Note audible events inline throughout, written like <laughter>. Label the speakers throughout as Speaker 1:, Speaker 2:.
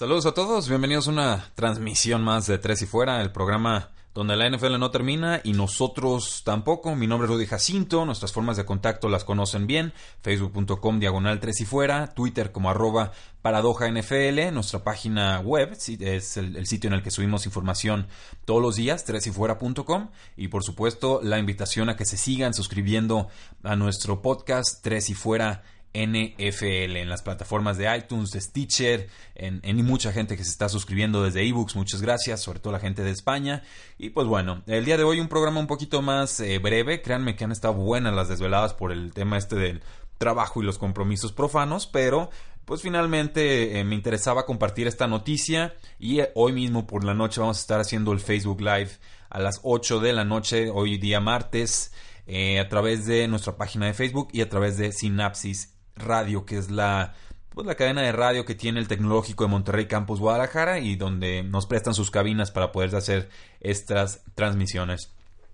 Speaker 1: Saludos a todos, bienvenidos a una transmisión más de Tres y Fuera, el programa donde la NFL no termina y nosotros tampoco. Mi nombre es Rudy Jacinto, nuestras formas de contacto las conocen bien, facebook.com diagonal Tres y Fuera, Twitter como arroba paradoja NFL, nuestra página web es el, sitio en el que subimos información todos los días, tresyfuera.com y por supuesto la invitación a que se sigan suscribiendo a nuestro podcast Tres y Fuera NFL en las plataformas de iTunes, de Stitcher, en, mucha gente que se está suscribiendo desde ebooks, muchas gracias, sobre todo la gente de España. Y pues bueno, el día de hoy un programa un poquito más eh, breve, créanme que han estado buenas las desveladas por el tema este del trabajo y los compromisos profanos, pero pues finalmente eh, me interesaba compartir esta noticia y eh, hoy mismo por la noche vamos a estar haciendo el Facebook Live a las 8 de la noche, hoy día martes. a través de nuestra página de Facebook y a través de Synapsis Radio, que es la, pues, la cadena de radio que tiene el Tecnológico de Monterrey Campus Guadalajara y donde nos prestan sus cabinas para poder hacer estas transmisiones.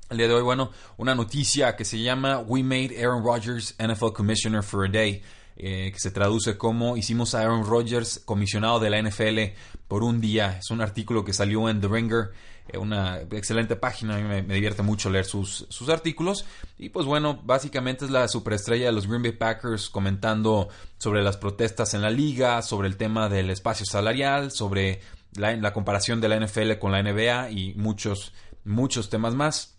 Speaker 1: El día de hoy, bueno, una noticia que se llama We Made Aaron Rodgers NFL Commissioner for a Day. Eh, que se traduce como hicimos a Aaron Rodgers comisionado de la NFL por un día. Es un artículo que salió en The Ringer, una excelente página, a mí me, divierte mucho leer sus, sus, artículos. Y pues bueno, básicamente es la superestrella de los Green Bay Packers comentando sobre las protestas en la liga, sobre el tema del espacio salarial, sobre la, la comparación de la NFL con la NBA y muchos, muchos temas más.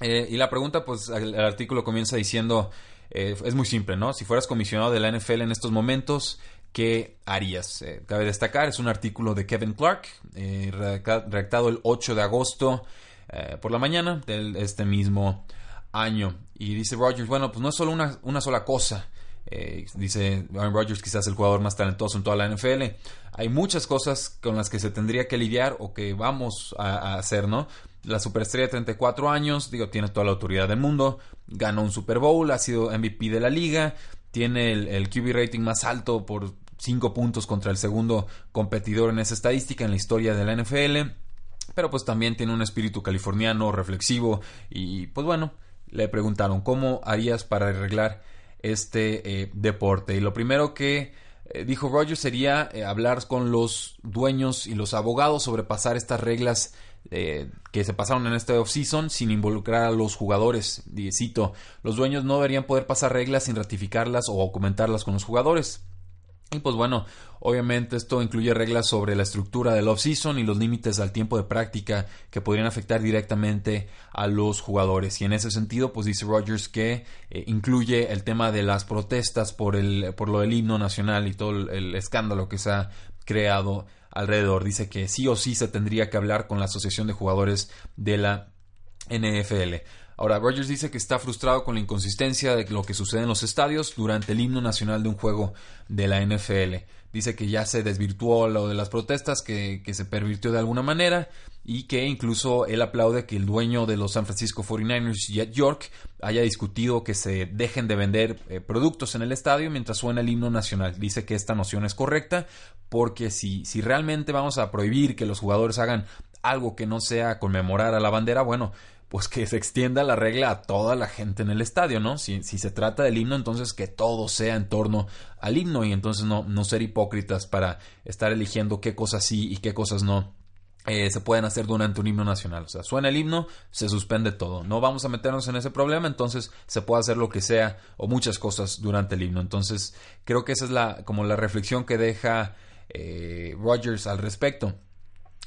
Speaker 1: Eh, y la pregunta, pues el artículo comienza diciendo... Eh, es muy simple, ¿no? Si fueras comisionado de la NFL en estos momentos, ¿qué harías? Eh, cabe destacar, es un artículo de Kevin Clark, eh, redactado el 8 de agosto por la mañana de este mismo año. Y dice Rogers, bueno, pues no es solo una, una sola cosa. dice Aaron Rodgers, quizás el jugador más talentoso en toda la NFL. Hay muchas cosas con las que se tendría que lidiar o que vamos a hacer, ¿no? la superestrella de 34 años, digo, tiene toda la autoridad del mundo, ganó un Super Bowl, ha sido MVP de la liga, tiene el, QB rating más alto por 5 puntos contra el segundo competidor en esa estadística en la historia de la NFL, pero pues también tiene un espíritu californiano reflexivo y pues bueno, le preguntaron cómo harías para arreglar este eh, deporte y lo primero que eh, dijo Rogers sería eh, hablar con los dueños y los abogados sobre pasar estas reglas que se pasaron en este offseason sin involucrar a los jugadores. Y los dueños no deberían poder pasar reglas sin ratificarlas o comentarlas con los jugadores. Y pues bueno, obviamente esto incluye reglas sobre la estructura del off-season y los límites al tiempo de práctica que podrían afectar directamente a los jugadores. Y en ese sentido, pues dice Rogers que eh, incluye el tema de las protestas por, el, por lo del himno nacional y todo el escándalo que se ha creado alrededor. Dice que sí o sí se tendría que hablar con la Asociación de Jugadores de la NFL. Ahora, Rogers dice que está frustrado con la inconsistencia de lo que sucede en los estadios durante el himno nacional de un juego de la NFL. Dice que ya se desvirtuó lo de las protestas, que, se pervirtió de alguna manera y que incluso él aplaude que el dueño de los San Francisco 49ers, Jet York, haya discutido que se dejen de vender eh, productos en el estadio mientras suena el himno nacional. Dice que esta noción es correcta porque si, si realmente vamos a prohibir que los jugadores hagan algo que no sea conmemorar a la bandera, bueno, pues que se extienda la regla a toda la gente en el estadio, ¿no? Si, se trata del himno, entonces que todo sea en torno al himno y entonces no, no ser hipócritas para estar eligiendo qué cosas sí y qué cosas no. Eh, se pueden hacer durante un himno nacional. O sea, suena el himno, se suspende todo. No vamos a meternos en ese problema, entonces se puede hacer lo que sea o muchas cosas durante el himno. Entonces, creo que esa es la, como la reflexión que deja eh, Rogers al respecto.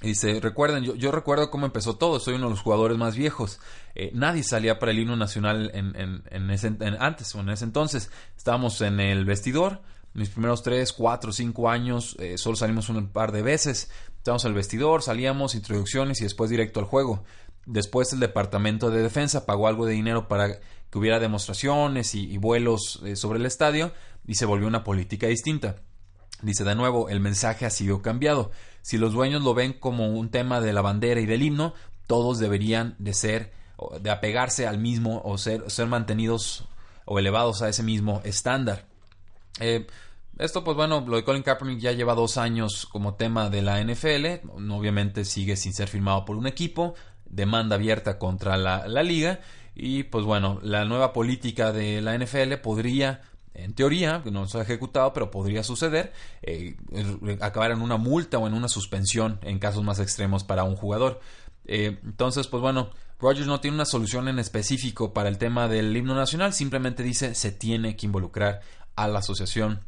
Speaker 1: Dice, recuerden, yo, yo, recuerdo cómo empezó todo, soy uno de los jugadores más viejos. Eh, nadie salía para el himno nacional en, en, en ese, antes o en ese entonces. Estábamos en el vestidor, mis primeros 3, 4, 5 años, eh, solo salimos un par de veces. Estábamos el vestidor, salíamos, introducciones y después directo al juego. Después el Departamento de Defensa pagó algo de dinero para que hubiera demostraciones y, vuelos eh, sobre el estadio y se volvió una política distinta. Dice de nuevo, el mensaje ha sido cambiado. Si los dueños lo ven como un tema de la bandera y del himno, todos deberían de ser, de apegarse al mismo o ser, ser mantenidos o elevados a ese mismo estándar. Eh, esto, pues bueno, lo de Colin Kaepernick ya lleva dos años como tema de la NFL. Obviamente sigue sin ser firmado por un equipo. Demanda abierta contra la, liga. Y pues bueno, la nueva política de la NFL podría en teoría, no se ha ejecutado, pero podría suceder, eh, acabar en una multa o en una suspensión en casos más extremos para un jugador. Eh, entonces, pues bueno, Rogers no tiene una solución en específico para el tema del himno nacional, simplemente dice se tiene que involucrar a la asociación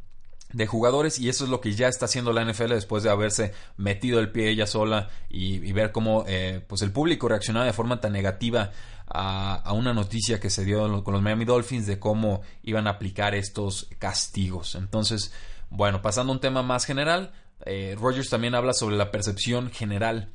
Speaker 1: de jugadores y eso es lo que ya está haciendo la NFL después de haberse metido el pie ella sola y, ver cómo eh, pues el público reaccionaba de forma tan negativa a, una noticia que se dio con los Miami Dolphins de cómo iban a aplicar estos castigos. Entonces, bueno, pasando a un tema más general, eh, Rogers también habla sobre la percepción general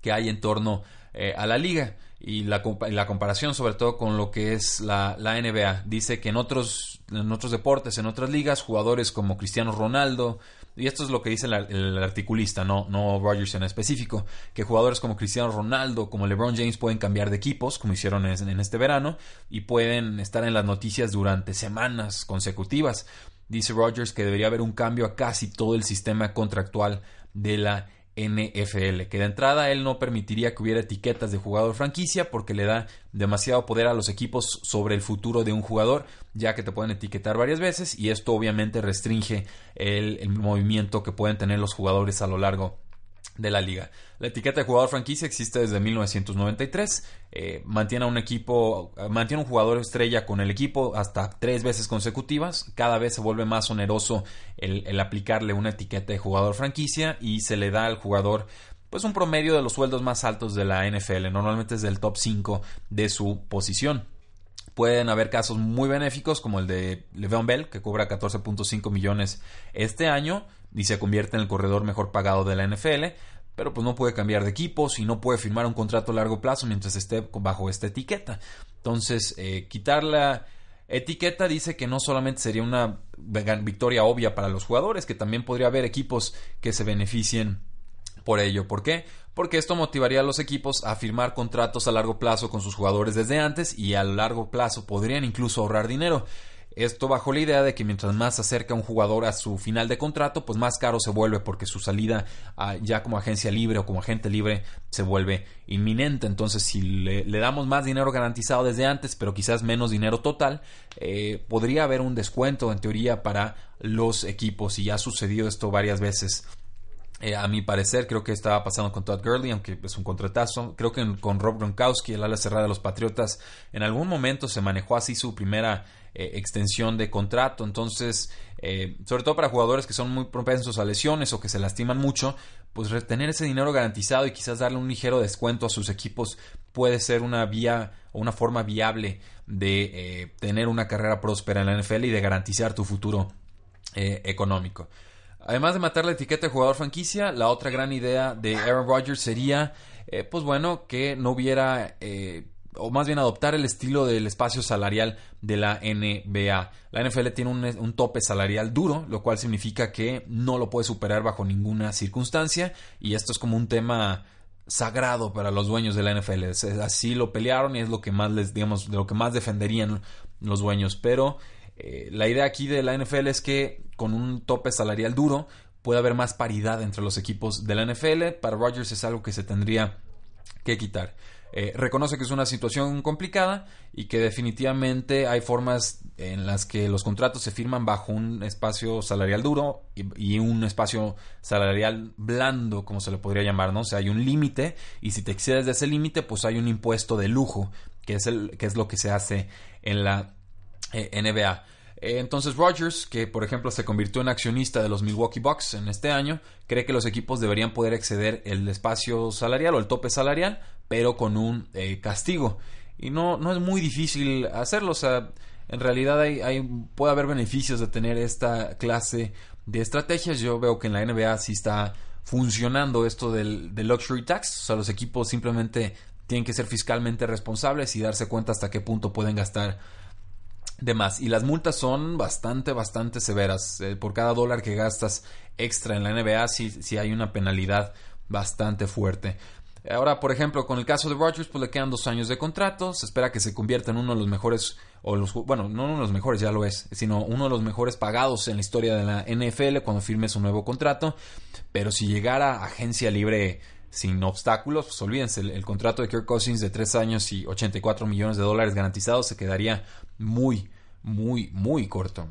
Speaker 1: que hay en torno eh, a la liga y la, la, comparación sobre todo con lo que es la, la, NBA. Dice que en otros, en otros deportes, en otras ligas, jugadores como Cristiano Ronaldo, y esto es lo que dice el, articulista, no, no Rogers en específico, que jugadores como Cristiano Ronaldo, como LeBron James pueden cambiar de equipos, como hicieron en, en este verano, y pueden estar en las noticias durante semanas consecutivas. Dice Rogers que debería haber un cambio a casi todo el sistema contractual de la NFL, que de entrada él no permitiría que hubiera etiquetas de jugador franquicia porque le da demasiado poder a los equipos sobre el futuro de un jugador, ya que te pueden etiquetar varias veces y esto obviamente restringe el, movimiento que pueden tener los jugadores a lo largo de la liga. La etiqueta de jugador franquicia existe desde 1993. Eh, mantiene a un equipo, mantiene un jugador estrella con el equipo hasta tres veces consecutivas. Cada vez se vuelve más oneroso el, aplicarle una etiqueta de jugador franquicia y se le da al jugador pues un promedio de los sueldos más altos de la NFL. Normalmente es del top 5 de su posición. Pueden haber casos muy benéficos como el de Le'Veon Bell, que cobra 14.5 millones este año y se convierte en el corredor mejor pagado de la NFL, pero pues no puede cambiar de equipos y no puede firmar un contrato a largo plazo mientras esté bajo esta etiqueta. Entonces, eh, quitar la etiqueta dice que no solamente sería una victoria obvia para los jugadores, que también podría haber equipos que se beneficien por ello. ¿Por qué? Porque esto motivaría a los equipos a firmar contratos a largo plazo con sus jugadores desde antes y a largo plazo podrían incluso ahorrar dinero. Esto bajo la idea de que mientras más se acerca un jugador a su final de contrato, pues más caro se vuelve porque su salida ya como agencia libre o como agente libre se vuelve inminente. Entonces, si le, damos más dinero garantizado desde antes, pero quizás menos dinero total, eh, podría haber un descuento en teoría para los equipos y ya ha sucedido esto varias veces. Eh, a mi parecer, creo que estaba pasando con Todd Gurley, aunque es un contratazo. Creo que con Rob Gronkowski, el ala cerrada de los Patriotas, en algún momento se manejó así su primera eh, extensión de contrato. Entonces, eh, sobre todo para jugadores que son muy propensos a lesiones o que se lastiman mucho, pues retener ese dinero garantizado y quizás darle un ligero descuento a sus equipos puede ser una vía o una forma viable de eh, tener una carrera próspera en la NFL y de garantizar tu futuro económico. Además de matar la etiqueta de jugador franquicia, la otra gran idea de Aaron Rodgers sería, pues bueno, que no hubiera o más bien adoptar el estilo del espacio salarial de la NBA. La NFL tiene un, tope salarial duro, lo cual significa que no lo puede superar bajo ninguna circunstancia y esto es como un tema sagrado para los dueños de la NFL. Así lo pelearon y es lo que más les, digamos, de lo que más defenderían los dueños. Pero eh, la idea aquí de la NFL es que con un tope salarial duro puede haber más paridad entre los equipos de la NFL. Para Rodgers es algo que se tendría que quitar. Eh, reconoce que es una situación complicada y que definitivamente hay formas en las que los contratos se firman bajo un espacio salarial duro y, un espacio salarial blando, como se le podría llamar, ¿no? O sea, hay un límite y si te excedes de ese límite, pues hay un impuesto de lujo, que es, el, que es lo que se hace en la eh, NBA. Eh, entonces Rogers, que por ejemplo se convirtió en accionista de los Milwaukee Bucks en este año, cree que los equipos deberían poder exceder el espacio salarial o el tope salarial, pero con un eh, castigo. Y no, no es muy difícil hacerlo, o sea, en realidad hay, puede haber beneficios de tener esta clase de estrategias. Yo veo que en la NBA sí está funcionando esto del luxury tax, o sea, los equipos simplemente tienen que ser fiscalmente responsables y darse cuenta hasta qué punto pueden gastar Y las multas son bastante, bastante severas. Eh, por cada dólar que gastas extra en la NBA, sí, sí hay una penalidad bastante fuerte. Ahora, por ejemplo, con el caso de Rodgers, pues le quedan dos años de contrato. Se espera que se convierta en uno de los mejores, o los, bueno, no uno de los mejores, ya lo es, sino uno de los mejores pagados en la historia de la NFL cuando firme su nuevo contrato. Pero si llegara agencia libre sin obstáculos, pues olvídense, el, contrato de Kirk Cousins de tres años y 84 millones de dólares garantizados se quedaría muy, muy, muy corto.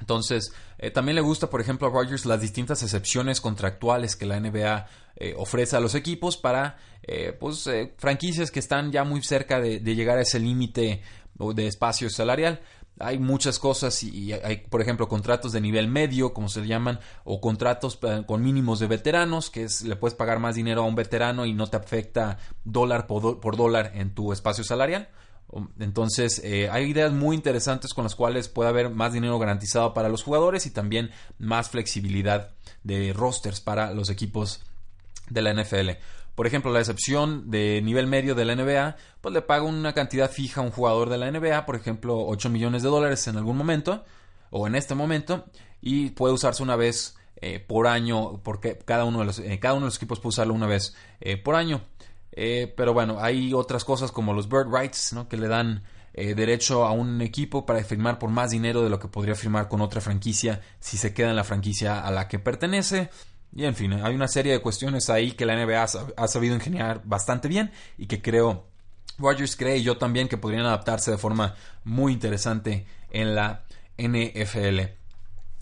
Speaker 1: Entonces, eh, también le gusta, por ejemplo, a Rodgers las distintas excepciones contractuales que la NBA eh, ofrece a los equipos para eh, pues, franquicias que están ya muy cerca de, llegar a ese límite de espacio salarial. Hay muchas cosas y hay, por ejemplo, contratos de nivel medio, como se llaman, o contratos con mínimos de veteranos, que es le puedes pagar más dinero a un veterano y no te afecta dólar por dólar en tu espacio salarial. Entonces, eh, hay ideas muy interesantes con las cuales puede haber más dinero garantizado para los jugadores y también más flexibilidad de rosters para los equipos de la NFL. Por ejemplo, la excepción de nivel medio de la NBA, pues le paga una cantidad fija a un jugador de la NBA, por ejemplo, 8 millones de dólares en algún momento o en este momento, y puede usarse una vez eh, por año, porque cada uno de los, eh, cada uno de los equipos puede usarlo una vez por año. Eh, pero bueno, hay otras cosas como los bird rights, que le dan eh, derecho a un equipo para firmar por más dinero de lo que podría firmar con otra franquicia si se queda en la franquicia a la que pertenece. Y en fin, hay una serie de cuestiones ahí que la NBA ha, sabido ingeniar bastante bien y que creo, Rogers cree y yo también que podrían adaptarse de forma muy interesante en la NFL.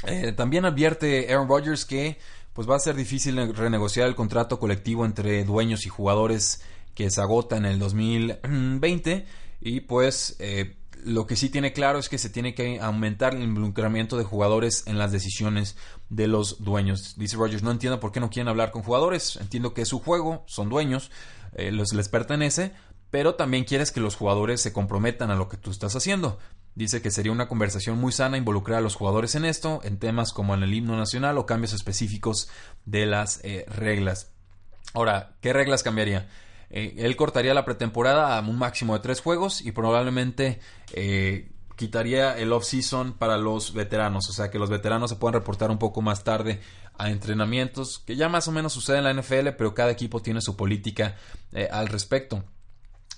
Speaker 1: Eh, también advierte Aaron Rodgers que pues va a ser difícil renegociar el contrato colectivo entre dueños y jugadores que se agota en el 2020 y pues eh, lo que sí tiene claro es que se tiene que aumentar el involucramiento de jugadores en las decisiones de los dueños. Dice Rogers, no entiendo por qué no quieren hablar con jugadores, entiendo que es su juego, son dueños, eh, les pertenece, pero también quieres que los jugadores se comprometan a lo que tú estás haciendo. Dice que sería una conversación muy sana involucrar a los jugadores en esto, en temas como en el himno nacional o cambios específicos de las eh, reglas. Ahora, ¿qué reglas cambiaría? Eh, él cortaría la pretemporada a un máximo de tres juegos y probablemente eh, quitaría el off-season para los veteranos, o sea que los veteranos se puedan reportar un poco más tarde a entrenamientos, que ya más o menos sucede en la NFL, pero cada equipo tiene su política al respecto.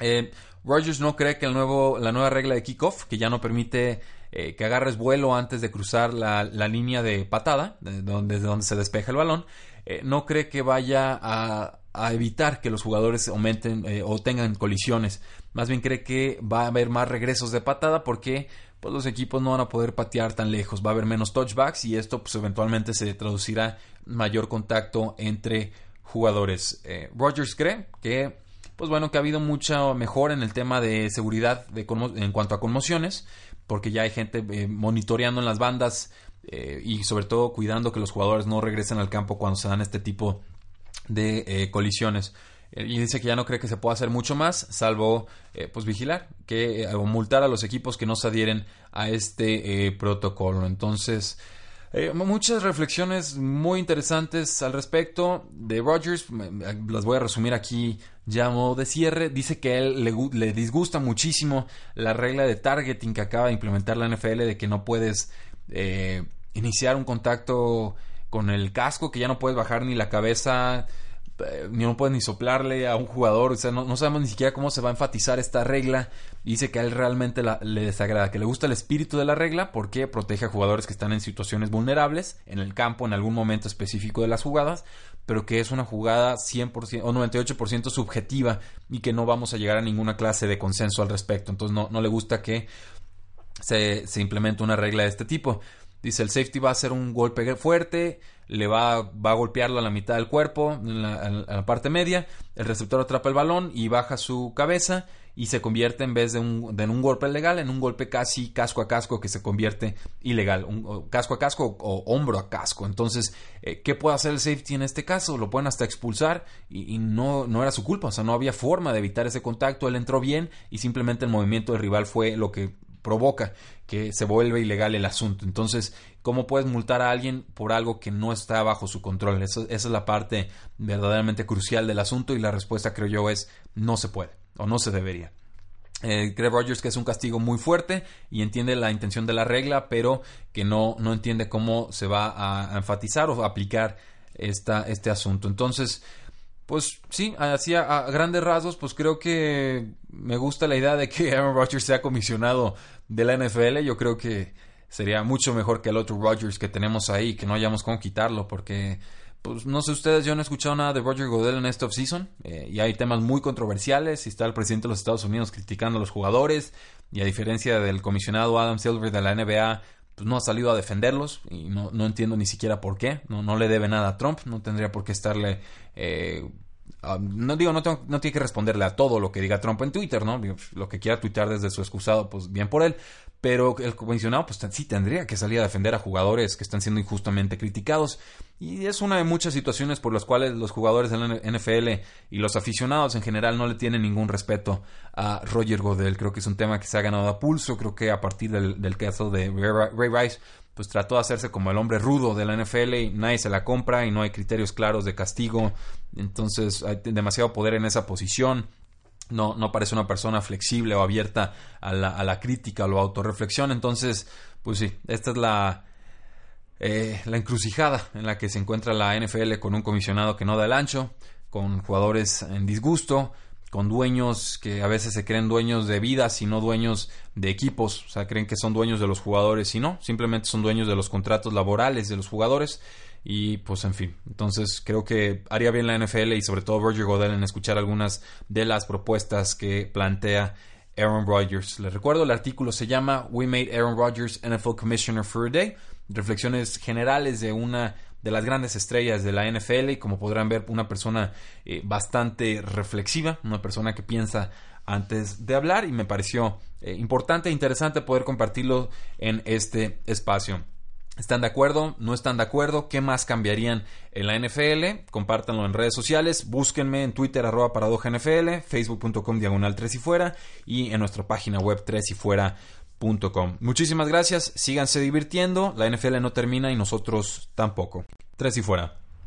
Speaker 1: Eh, Rogers no cree que el nuevo, la nueva regla de kickoff, que ya no permite eh, que agarres vuelo antes de cruzar la, línea de patada, de donde, donde se despeja el balón, eh, no cree que vaya a, evitar que los jugadores aumenten eh, o tengan colisiones. Más bien cree que va a haber más regresos de patada porque pues, los equipos no van a poder patear tan lejos. Va a haber menos touchbacks y esto pues, eventualmente se traducirá mayor contacto entre jugadores. Rogers cree que pues bueno, que ha habido mucha mejor en el tema de seguridad en cuanto a conmociones, porque ya hay gente eh, monitoreando en las bandas eh, y sobre todo cuidando que los jugadores no regresen al campo cuando se dan este tipo de eh, colisiones. Y dice que ya no cree que se pueda hacer mucho más, salvo pues vigilar, que o multar a los equipos que no se adhieren a este protocolo. Entonces, eh, muchas reflexiones muy interesantes al respecto de Rogers. Las voy a resumir aquí ya modo de cierre. Dice que a él le, disgusta muchísimo la regla de targeting que acaba de implementar la NFL de que no puedes eh, iniciar un contacto con el casco, que ya no puedes bajar ni la cabeza eh, no puede ni soplarle a un jugador, o sea, no, sabemos ni siquiera cómo se va a enfatizar esta regla. Dice que a él realmente le desagrada, que le gusta el espíritu de la regla porque protege a jugadores que están en situaciones vulnerables en el campo en algún momento específico de las jugadas, pero que es una jugada 100% o 98% subjetiva y que no vamos a llegar a ninguna clase de consenso al respecto. Entonces no, no le gusta que se implemente una regla de este tipo. Dice el safety va a hacer un golpe fuerte, le va, va a golpearlo a la mitad del cuerpo, en la, parte media, el receptor atrapa el balón y baja su cabeza y se convierte en vez de un, de un golpe legal en un golpe casi casco a casco que se convierte ilegal, un, casco a casco o, hombro a casco. Entonces, eh, ¿qué puede hacer el safety en este caso? Lo pueden hasta expulsar y, y, no, no era su culpa, o sea, no había forma de evitar ese contacto, él entró bien y simplemente el movimiento del rival fue lo que provoca que se vuelve ilegal el asunto. Entonces, ¿cómo puedes multar a alguien por algo que no está bajo su control? esa es la parte verdaderamente crucial del asunto y la respuesta creo yo es no se puede o no se debería. Eh, Rogers que es un castigo muy fuerte y entiende la intención de la regla, pero que no, no entiende cómo se va a, enfatizar o aplicar esta, este asunto. Entonces, pues sí, así a, grandes rasgos, pues creo que me gusta la idea de que <laughs> Aaron Rodgers sea comisionado de la NFL. Yo creo que sería mucho mejor que el otro Rodgers que tenemos ahí, que no hayamos cómo quitarlo, porque pues no sé ustedes, yo no he escuchado nada de Roger Godel en esta offseason eh, y hay temas muy controversiales y está el presidente de los Estados Unidos criticando a los jugadores y a diferencia del comisionado Adam Silver de la NBA, pues no ha salido a defenderlos y no, no entiendo ni siquiera por qué, no, no le debe nada a Trump, no tendría por qué estarle... Eh, no digo, no, no tiene que responderle a todo lo que diga Trump en Twitter, ¿no? Lo que quiera tuitear desde su excusado, pues bien por él. Pero el comisionado, pues sí tendría que salir a defender a jugadores que están siendo injustamente criticados. Y es una de muchas situaciones por las cuales los jugadores de la NFL y los aficionados en general no le tienen ningún respeto a Roger Godel. Creo que es un tema que se ha ganado a pulso. Creo que a partir del, caso de Ray Rice, pues trató de hacerse como el hombre rudo de la NFL y nadie se la compra y no hay criterios claros de castigo. Entonces hay demasiado poder en esa posición. No, no parece una persona flexible o abierta a la, a la crítica o la autorreflexión. Entonces, pues sí, esta es la, eh, la encrucijada en la que se encuentra la NFL con un comisionado que no da el ancho, con jugadores en disgusto, con dueños que a veces se creen dueños de vidas y no dueños de equipos, o sea, creen que son dueños de los jugadores y no, simplemente son dueños de los contratos laborales de los jugadores y pues en fin, entonces creo que haría bien la NFL y sobre todo Roger Godel en escuchar algunas de las propuestas que plantea Aaron Rodgers. Les recuerdo, el artículo se llama We Made Aaron Rodgers NFL Commissioner for a Day reflexiones generales de una de las grandes estrellas de la NFL y como podrán ver una persona eh, bastante reflexiva, una persona que piensa antes de hablar y me pareció eh, importante e interesante poder compartirlo en este espacio. ¿Están de acuerdo? ¿No están de acuerdo? ¿Qué más cambiarían en la NFL? Compártanlo en redes sociales. Búsquenme en Twitter, arroba paradoja NFL, facebook.com diagonal 3 y fuera y en nuestra página web 3 y fuera Muchísimas gracias, síganse divirtiendo, la NFL no termina y nosotros tampoco. Tres y fuera.